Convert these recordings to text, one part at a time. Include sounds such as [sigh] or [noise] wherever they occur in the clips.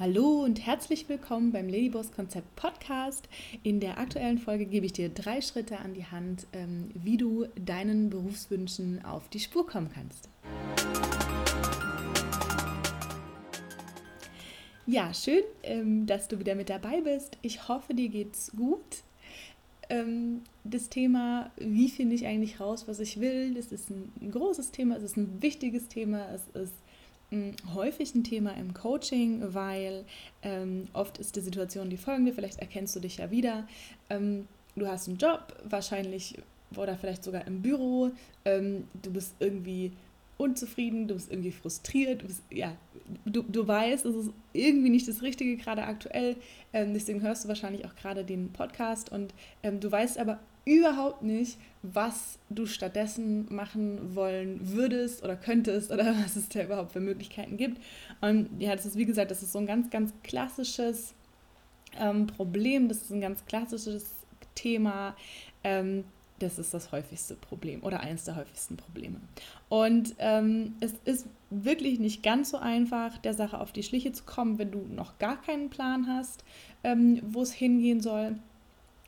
Hallo und herzlich willkommen beim Ladyboss Konzept Podcast. In der aktuellen Folge gebe ich dir drei Schritte an die Hand, ähm, wie du deinen Berufswünschen auf die Spur kommen kannst. Ja, schön, ähm, dass du wieder mit dabei bist. Ich hoffe, dir geht's gut. Ähm, das Thema, wie finde ich eigentlich raus, was ich will, das ist ein großes Thema, es ist ein wichtiges Thema, es ist häufig ein Thema im Coaching, weil ähm, oft ist die Situation die folgende, vielleicht erkennst du dich ja wieder. Ähm, du hast einen Job, wahrscheinlich oder vielleicht sogar im Büro, ähm, du bist irgendwie unzufrieden, du bist irgendwie frustriert, du, bist, ja, du, du weißt, es ist irgendwie nicht das Richtige gerade aktuell, ähm, deswegen hörst du wahrscheinlich auch gerade den Podcast und ähm, du weißt aber überhaupt nicht, was du stattdessen machen wollen würdest oder könntest oder [laughs] was es da überhaupt für Möglichkeiten gibt. Und ja, das ist wie gesagt, das ist so ein ganz, ganz klassisches ähm, Problem, das ist ein ganz klassisches Thema. Ähm, das ist das häufigste Problem oder eines der häufigsten Probleme. Und ähm, es ist wirklich nicht ganz so einfach, der Sache auf die Schliche zu kommen, wenn du noch gar keinen Plan hast, ähm, wo es hingehen soll.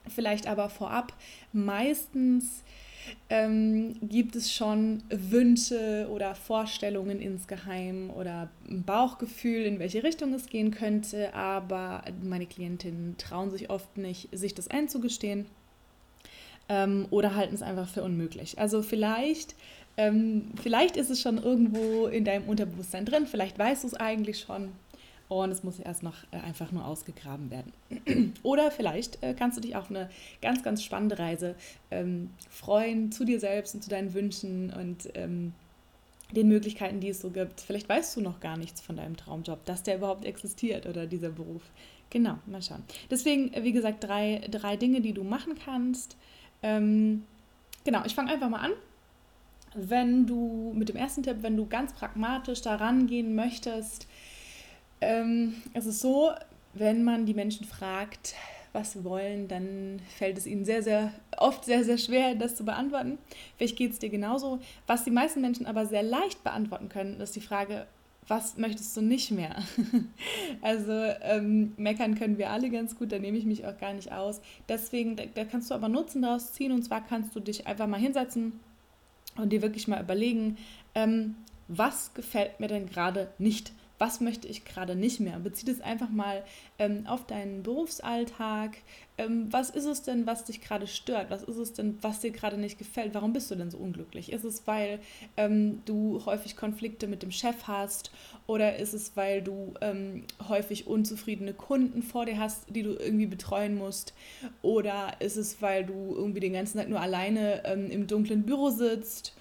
Vielleicht aber vorab, meistens ähm, gibt es schon Wünsche oder Vorstellungen insgeheim oder ein Bauchgefühl, in welche Richtung es gehen könnte, aber meine Klientinnen trauen sich oft nicht, sich das einzugestehen ähm, oder halten es einfach für unmöglich. Also vielleicht, ähm, vielleicht ist es schon irgendwo in deinem Unterbewusstsein drin, vielleicht weißt du es eigentlich schon und es muss erst noch äh, einfach nur ausgegraben werden. [clears throat] Oder vielleicht äh, kannst du dich auf eine ganz, ganz spannende Reise ähm, freuen zu dir selbst und zu deinen Wünschen und ähm, den Möglichkeiten, die es so gibt. Vielleicht weißt du noch gar nichts von deinem Traumjob, dass der überhaupt existiert oder dieser Beruf. Genau, mal schauen. Deswegen, äh, wie gesagt, drei, drei Dinge, die du machen kannst. Ähm, genau, ich fange einfach mal an. Wenn du mit dem ersten Tipp, wenn du ganz pragmatisch daran gehen möchtest, ähm, es ist so, wenn man die Menschen fragt, was sie wollen, dann fällt es ihnen sehr, sehr oft sehr, sehr schwer, das zu beantworten. Vielleicht geht es dir genauso. Was die meisten Menschen aber sehr leicht beantworten können, ist die Frage, was möchtest du nicht mehr? [laughs] also ähm, meckern können wir alle ganz gut, da nehme ich mich auch gar nicht aus. Deswegen, da, da kannst du aber Nutzen daraus ziehen und zwar kannst du dich einfach mal hinsetzen und dir wirklich mal überlegen, ähm, was gefällt mir denn gerade nicht? Was möchte ich gerade nicht mehr. Bezieht es einfach mal ähm, auf deinen Berufsalltag. Ähm, was ist es denn, was dich gerade stört? Was ist es denn, was dir gerade nicht gefällt? Warum bist du denn so unglücklich? Ist es, weil ähm, du häufig Konflikte mit dem Chef hast? Oder ist es, weil du ähm, häufig unzufriedene Kunden vor dir hast, die du irgendwie betreuen musst? Oder ist es, weil du irgendwie den ganzen Tag nur alleine ähm, im dunklen Büro sitzt?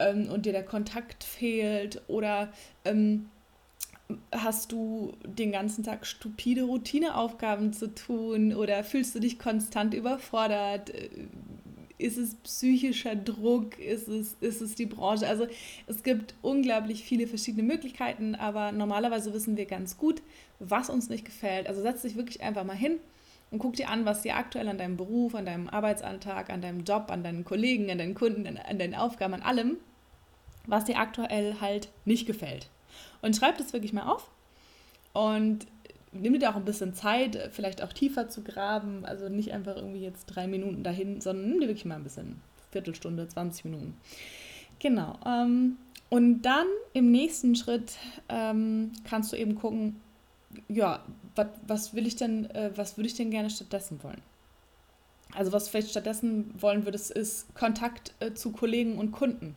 Ähm, und dir der Kontakt fehlt oder ähm, hast du den ganzen Tag stupide Routineaufgaben zu tun oder fühlst du dich konstant überfordert? Ist es psychischer Druck? Ist es, ist es die Branche? Also es gibt unglaublich viele verschiedene Möglichkeiten, aber normalerweise wissen wir ganz gut, was uns nicht gefällt. Also setz dich wirklich einfach mal hin und guck dir an, was dir aktuell an deinem Beruf, an deinem Arbeitsalltag, an deinem Job, an deinen Kollegen, an deinen Kunden, an, an deinen Aufgaben, an allem, was dir aktuell halt nicht gefällt. Und schreib das wirklich mal auf und nimm dir auch ein bisschen Zeit, vielleicht auch tiefer zu graben. Also nicht einfach irgendwie jetzt drei Minuten dahin, sondern nimm dir wirklich mal ein bisschen, Viertelstunde, 20 Minuten. Genau. Ähm, und dann im nächsten Schritt ähm, kannst du eben gucken, ja, wat, was will ich denn, äh, was würde ich denn gerne stattdessen wollen? Also was vielleicht stattdessen wollen würdest, ist Kontakt äh, zu Kollegen und Kunden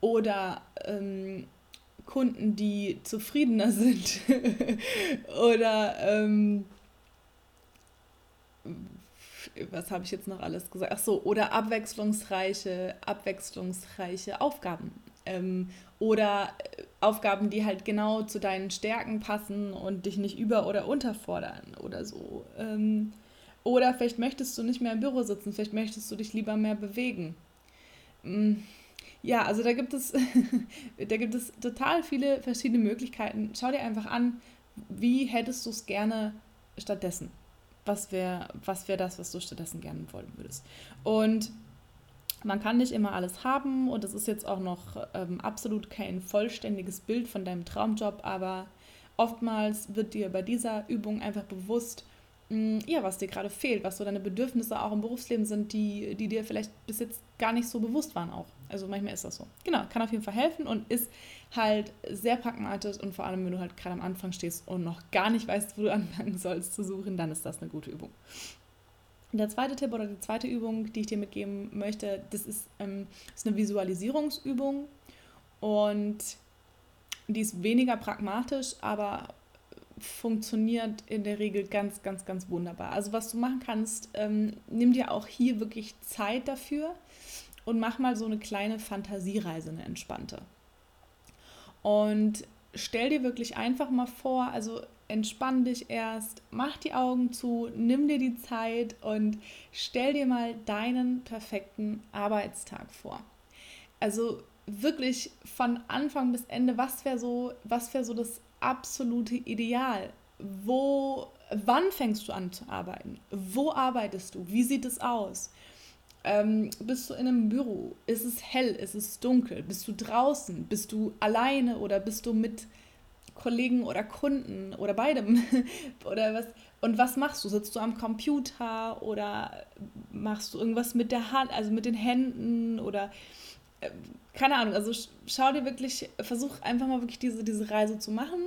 oder ähm, Kunden, die zufriedener sind [laughs] oder ähm, was habe ich jetzt noch alles gesagt? Ach so, oder abwechslungsreiche, abwechslungsreiche Aufgaben. Ähm, oder äh, Aufgaben, die halt genau zu deinen Stärken passen und dich nicht über- oder unterfordern oder so. Ähm, oder vielleicht möchtest du nicht mehr im Büro sitzen, vielleicht möchtest du dich lieber mehr bewegen. Ähm, ja, also da gibt es, [laughs] da gibt es total viele verschiedene Möglichkeiten. Schau dir einfach an, wie hättest du es gerne stattdessen? Was wäre was wär das, was du stattdessen gerne wollen würdest? Und man kann nicht immer alles haben und es ist jetzt auch noch ähm, absolut kein vollständiges Bild von deinem Traumjob, aber oftmals wird dir bei dieser Übung einfach bewusst, ja, was dir gerade fehlt, was so deine Bedürfnisse auch im Berufsleben sind, die, die dir vielleicht bis jetzt gar nicht so bewusst waren auch. Also manchmal ist das so. Genau, kann auf jeden Fall helfen und ist halt sehr pragmatisch und vor allem, wenn du halt gerade am Anfang stehst und noch gar nicht weißt, wo du [laughs] anfangen sollst zu suchen, dann ist das eine gute Übung. Der zweite Tipp oder die zweite Übung, die ich dir mitgeben möchte, das ist, ähm, ist eine Visualisierungsübung und die ist weniger pragmatisch, aber funktioniert in der Regel ganz, ganz, ganz wunderbar. Also was du machen kannst, ähm, nimm dir auch hier wirklich Zeit dafür und mach mal so eine kleine Fantasiereise, eine entspannte. Und stell dir wirklich einfach mal vor, also entspann dich erst, mach die Augen zu, nimm dir die Zeit und stell dir mal deinen perfekten Arbeitstag vor. Also wirklich von Anfang bis Ende, was wäre so, was wäre so das absolute Ideal? Wo, wann fängst du an zu arbeiten? Wo arbeitest du? Wie sieht es aus? Ähm, bist du in einem Büro? Ist es hell? Ist es dunkel? Bist du draußen? Bist du alleine oder bist du mit Kollegen oder Kunden oder beidem? [laughs] oder was? Und was machst du? Sitzt du am Computer oder machst du irgendwas mit der Hand, also mit den Händen oder keine Ahnung, also schau dir wirklich, versuch einfach mal wirklich diese, diese Reise zu machen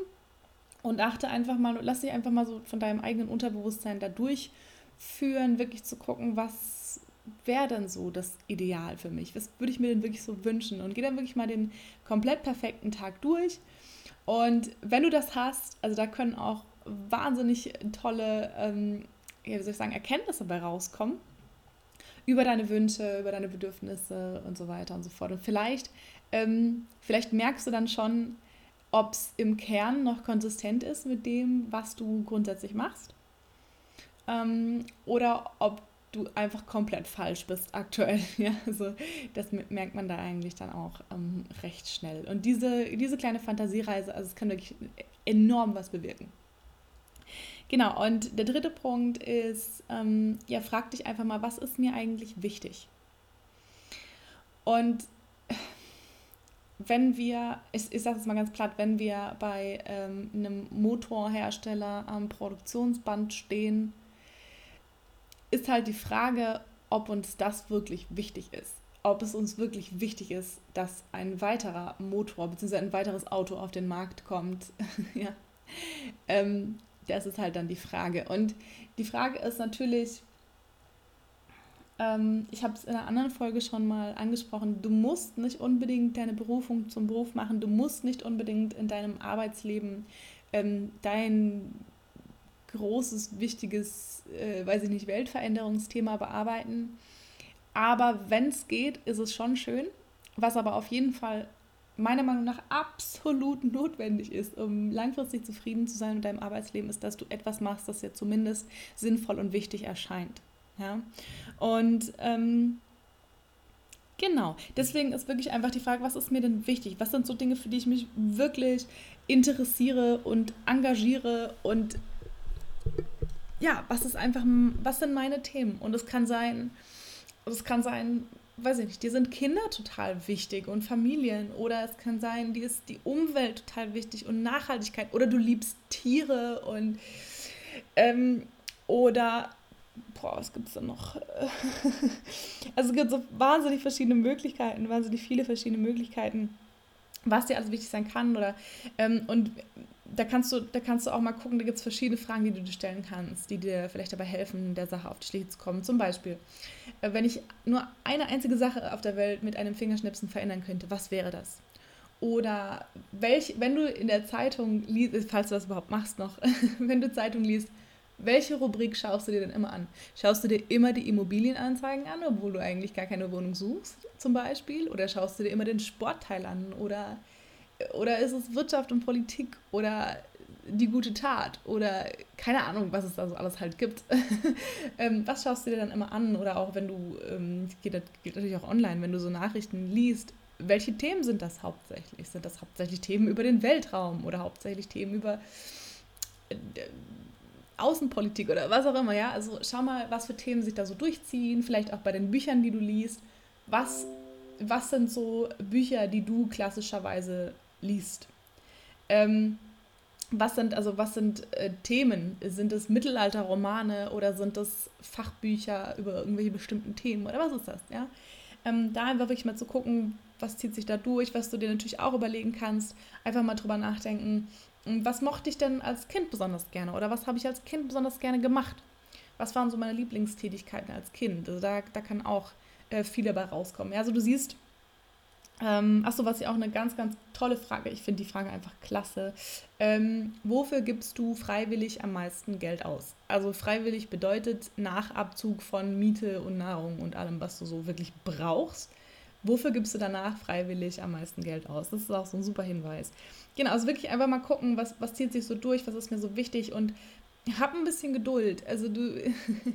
und achte einfach mal, lass dich einfach mal so von deinem eigenen Unterbewusstsein da durchführen, wirklich zu gucken, was wäre denn so das Ideal für mich? Was würde ich mir denn wirklich so wünschen? Und geh dann wirklich mal den komplett perfekten Tag durch. Und wenn du das hast, also da können auch wahnsinnig tolle, ähm, wie soll ich sagen, Erkenntnisse bei rauskommen über deine Wünsche, über deine Bedürfnisse und so weiter und so fort. Und vielleicht, ähm, vielleicht merkst du dann schon, ob es im Kern noch konsistent ist mit dem, was du grundsätzlich machst. Ähm, oder ob du einfach komplett falsch bist aktuell. [laughs] Ja, also das merkt man da eigentlich dann auch ähm, recht schnell. Und diese, diese kleine Fantasiereise, also es kann wirklich enorm was bewirken. Genau, und der dritte Punkt ist, ähm, ja, frag dich einfach mal, was ist mir eigentlich wichtig? Und wenn wir, ich, ich sage es mal ganz platt, wenn wir bei ähm, einem Motorhersteller am Produktionsband stehen, ist halt die Frage, ob uns das wirklich wichtig ist. Ob es uns wirklich wichtig ist, dass ein weiterer Motor bzw. ein weiteres Auto auf den Markt kommt. [laughs] ja. Ähm, das ist halt dann die Frage. Und die Frage ist natürlich, ähm, ich habe es in einer anderen Folge schon mal angesprochen, du musst nicht unbedingt deine Berufung zum Beruf machen, du musst nicht unbedingt in deinem Arbeitsleben ähm, dein großes, wichtiges, äh, weiß ich nicht, Weltveränderungsthema bearbeiten. Aber wenn es geht, ist es schon schön. Was aber auf jeden Fall meiner Meinung nach absolut notwendig ist, um langfristig zufrieden zu sein mit deinem Arbeitsleben, ist, dass du etwas machst, das dir zumindest sinnvoll und wichtig erscheint. Ja? Und ähm, genau, deswegen ist wirklich einfach die Frage, was ist mir denn wichtig? Was sind so Dinge, für die ich mich wirklich interessiere und engagiere und ja, was ist einfach, was sind meine Themen? Und es kann sein, es kann sein, weiß ich nicht, dir sind Kinder total wichtig und Familien oder es kann sein, dir ist die Umwelt total wichtig und Nachhaltigkeit oder du liebst Tiere und ähm, oder boah, was gibt es denn noch? [laughs] also es gibt so wahnsinnig verschiedene Möglichkeiten, wahnsinnig viele verschiedene Möglichkeiten, was dir alles wichtig sein kann oder ähm, und da kannst du, da kannst du auch mal gucken, da gibt es verschiedene Fragen, die du dir stellen kannst, die dir vielleicht dabei helfen, der Sache auf die Schliche zu kommen. Zum Beispiel, äh, wenn ich nur eine einzige Sache auf der Welt mit einem Fingerschnipsen verändern könnte, was wäre das? Oder welch, wenn du in der Zeitung liest, falls du das überhaupt machst noch, [laughs] wenn du Zeitung liest, welche Rubrik schaust du dir denn immer an? Schaust du dir immer die Immobilienanzeigen an, obwohl du eigentlich gar keine Wohnung suchst, zum Beispiel? Oder schaust du dir immer den Sportteil an? Oder oder ist es Wirtschaft und Politik oder die gute Tat oder keine Ahnung, was es da so alles halt gibt. [laughs] ähm, was schaust du dir dann immer an? Oder auch wenn du, ähm, geht, geht natürlich auch online, wenn du so Nachrichten liest, welche Themen sind das hauptsächlich? Sind das hauptsächlich Themen über den Weltraum oder hauptsächlich Themen über äh, Außenpolitik oder was auch immer, ja? Also schau mal, was für Themen sich da so durchziehen, vielleicht auch bei den Büchern, die du liest. Was, was sind so Bücher, die du klassischerweise liest. Ähm, was sind, also was sind äh, Themen? Sind es Mittelalterromane oder sind es Fachbücher über irgendwelche bestimmten Themen oder was ist das? Ja? Ähm, da einfach wirklich mal zu gucken, was zieht sich da durch, was du dir natürlich auch überlegen kannst. Einfach mal drüber nachdenken, hm, was mochte ich denn als Kind besonders gerne oder was habe ich als Kind besonders gerne gemacht? Was waren so meine Lieblingstätigkeiten als Kind? Also da, da kann auch äh, viel dabei rauskommen. Ja, also du siehst, ähm, achso, was ja auch eine ganz, ganz tolle Frage, ich finde die Frage einfach klasse. Ähm, wofür gibst du freiwillig am meisten Geld aus? Also freiwillig bedeutet nach Abzug von Miete und Nahrung und allem, was du so wirklich brauchst. Wofür gibst du danach freiwillig am meisten Geld aus? Das ist auch so ein super Hinweis. Genau, also wirklich einfach mal gucken, was, was zieht sich so durch, was ist mir so wichtig und hab ein bisschen Geduld. Also du,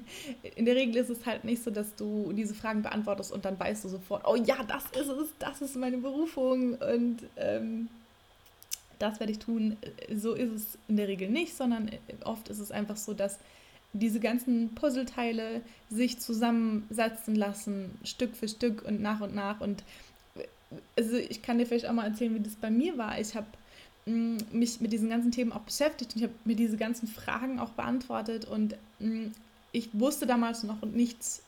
[laughs] in der Regel ist es halt nicht so, dass du diese Fragen beantwortest und dann weißt du sofort, oh ja, das ist es, das ist meine Berufung und ähm, das werde ich tun. So ist es in der Regel nicht, sondern oft ist es einfach so, dass diese ganzen Puzzleteile sich zusammensetzen lassen, Stück für Stück und nach und nach. Und also ich kann dir vielleicht auch mal erzählen, wie das bei mir war. Ich habe mich mit diesen ganzen Themen auch beschäftigt und ich habe mir diese ganzen Fragen auch beantwortet und ich wusste damals noch nichts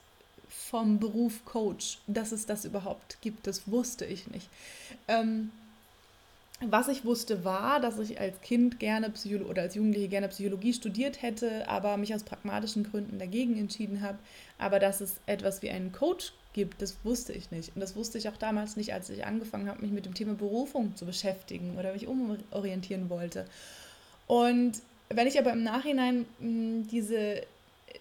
vom Beruf Coach, dass es das überhaupt gibt. Das wusste ich nicht. Ähm, was ich wusste war, dass ich als Kind gerne Psychologie oder als Jugendliche gerne Psychologie studiert hätte, aber mich aus pragmatischen Gründen dagegen entschieden habe. Aber dass es etwas wie einen Coach gibt, das wusste ich nicht. Und das wusste ich auch damals nicht, als ich angefangen habe, mich mit dem Thema Berufung zu beschäftigen oder mich umorientieren wollte. Und wenn ich aber im Nachhinein mh, hm, diese,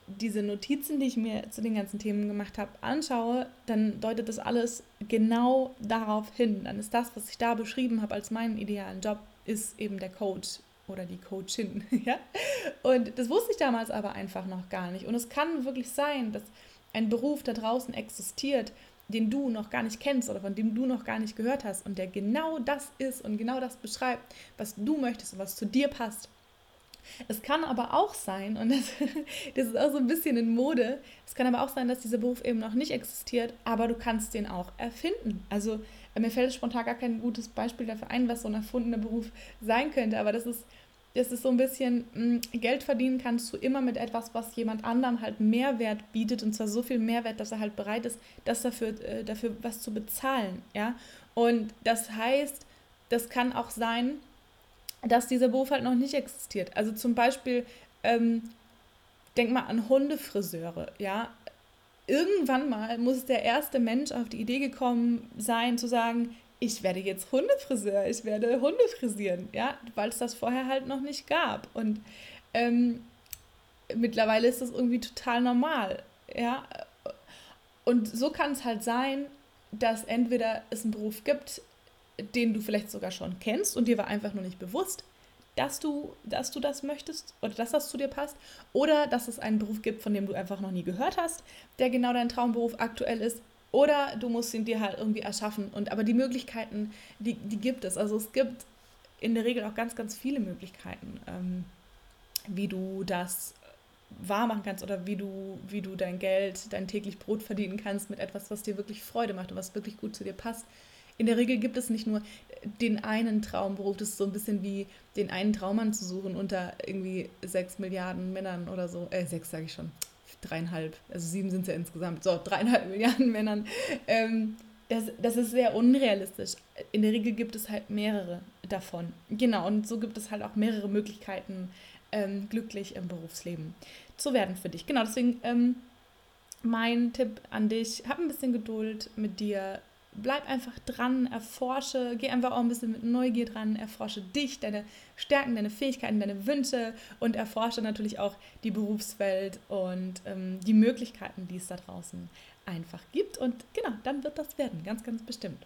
diese Notizen, die ich mir zu den ganzen Themen gemacht habe, anschaue, dann deutet das alles genau darauf hin. Dann ist das, was ich da beschrieben habe als meinen idealen Job, ist eben der Coach oder die Coachin. [laughs] ja? Und das wusste ich damals aber einfach noch gar nicht. Und es kann wirklich sein, dass ein Beruf da draußen existiert, den du noch gar nicht kennst oder von dem du noch gar nicht gehört hast und der genau das ist und genau das beschreibt, was du möchtest und was zu dir passt. Es kann aber auch sein, und das, [laughs] das ist auch so ein bisschen in Mode, es kann aber auch sein, dass dieser Beruf eben noch nicht existiert, aber du kannst den auch erfinden. Also mir fällt spontan gar kein gutes Beispiel dafür ein, was so ein erfundener Beruf sein könnte, aber das ist das ist so ein bisschen, mh, hm, Geld verdienen kannst du immer mit etwas, was jemand anderem halt Mehrwert bietet und zwar so viel Mehrwert, dass er halt bereit ist, das dafür, äh, dafür was zu bezahlen, ja. Und das heißt, das kann auch sein, dass dieser Beruf halt noch nicht existiert. Also zum Beispiel, ähm, denk mal an Hundefriseure, ja. Irgendwann mal muss der erste Mensch auf die Idee gekommen sein, zu sagen, ich werde jetzt Hundefriseur, ich werde Hunde frisieren, ja, weil es das vorher halt noch nicht gab. Und ähm, mittlerweile ist das irgendwie total normal, ja. Und so kann es halt sein, dass entweder es einen Beruf gibt, den du vielleicht sogar schon kennst und dir war einfach nur nicht bewusst, dass du, dass du das möchtest oder dass das zu dir passt, oder dass es einen Beruf gibt, von dem du einfach noch nie gehört hast, der genau dein Traumberuf aktuell ist oder du musst ihn dir halt irgendwie erschaffen. Und aber die Möglichkeiten, die, die gibt es. Also es gibt in der Regel auch ganz, ganz viele Möglichkeiten, ähm, wie du das wahr machen kannst oder wie du, wie du dein Geld, dein täglich Brot verdienen kannst mit etwas, was dir wirklich Freude macht und was wirklich gut zu dir passt. In der Regel gibt es nicht nur den einen Traumberuf, das ist so ein bisschen wie den einen Traummann zu suchen unter irgendwie sechs Milliarden Männern oder so. Äh, sechs sage ich schon dreieinhalb, also sieben sind es ja insgesamt, so dreieinhalb Milliarden [laughs] Männern. Ähm, das, das ist sehr unrealistisch. In der Regel gibt es halt mehrere davon. Genau, und so gibt es halt auch mehrere Möglichkeiten, ähm, glücklich im Berufsleben zu werden für dich. Genau, deswegen ähm, mein Tipp an dich, hab ein bisschen Geduld mit dir, bleib einfach dran, erforsche, geh einfach auch ein bisschen mit Neugier dran, erforsche dich, deine Stärken, deine Fähigkeiten, deine Wünsche und erforsche natürlich auch die Berufswelt und ähm, die Möglichkeiten, die es da draußen einfach gibt. Und genau, dann wird das werden, ganz, ganz bestimmt.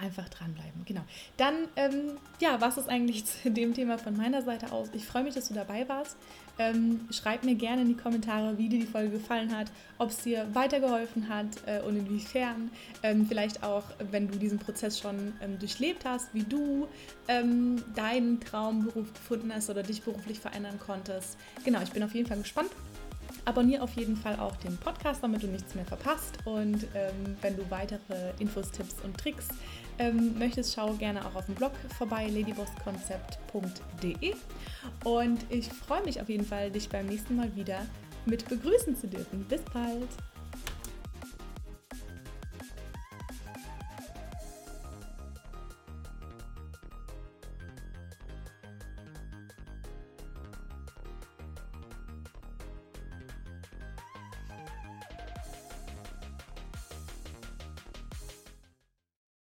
Einfach dranbleiben, genau. Dann, ähm, ja, was ist eigentlich [laughs] zu dem Thema von meiner Seite aus? Ich freue mich, dass du dabei warst. Ähm, schreib mir gerne in die Kommentare, wie dir die Folge gefallen hat, ob es dir weitergeholfen hat äh, und inwiefern. Ähm, vielleicht auch, wenn du diesen Prozess schon ähm, durchlebt hast, wie du ähm, deinen Traumberuf gefunden hast oder dich beruflich verändern konntest. Genau, ich bin auf jeden Fall gespannt Abonniere auf jeden Fall auch den Podcast, damit du nichts mehr verpasst. Und ähm, wenn du weitere Infos, Tipps und Tricks ähm, möchtest, schau gerne auch auf dem Blog vorbei, ladywurstkonzept.de. Und ich freue mich auf jeden Fall, dich beim nächsten Mal wieder mit begrüßen zu dürfen. Bis bald!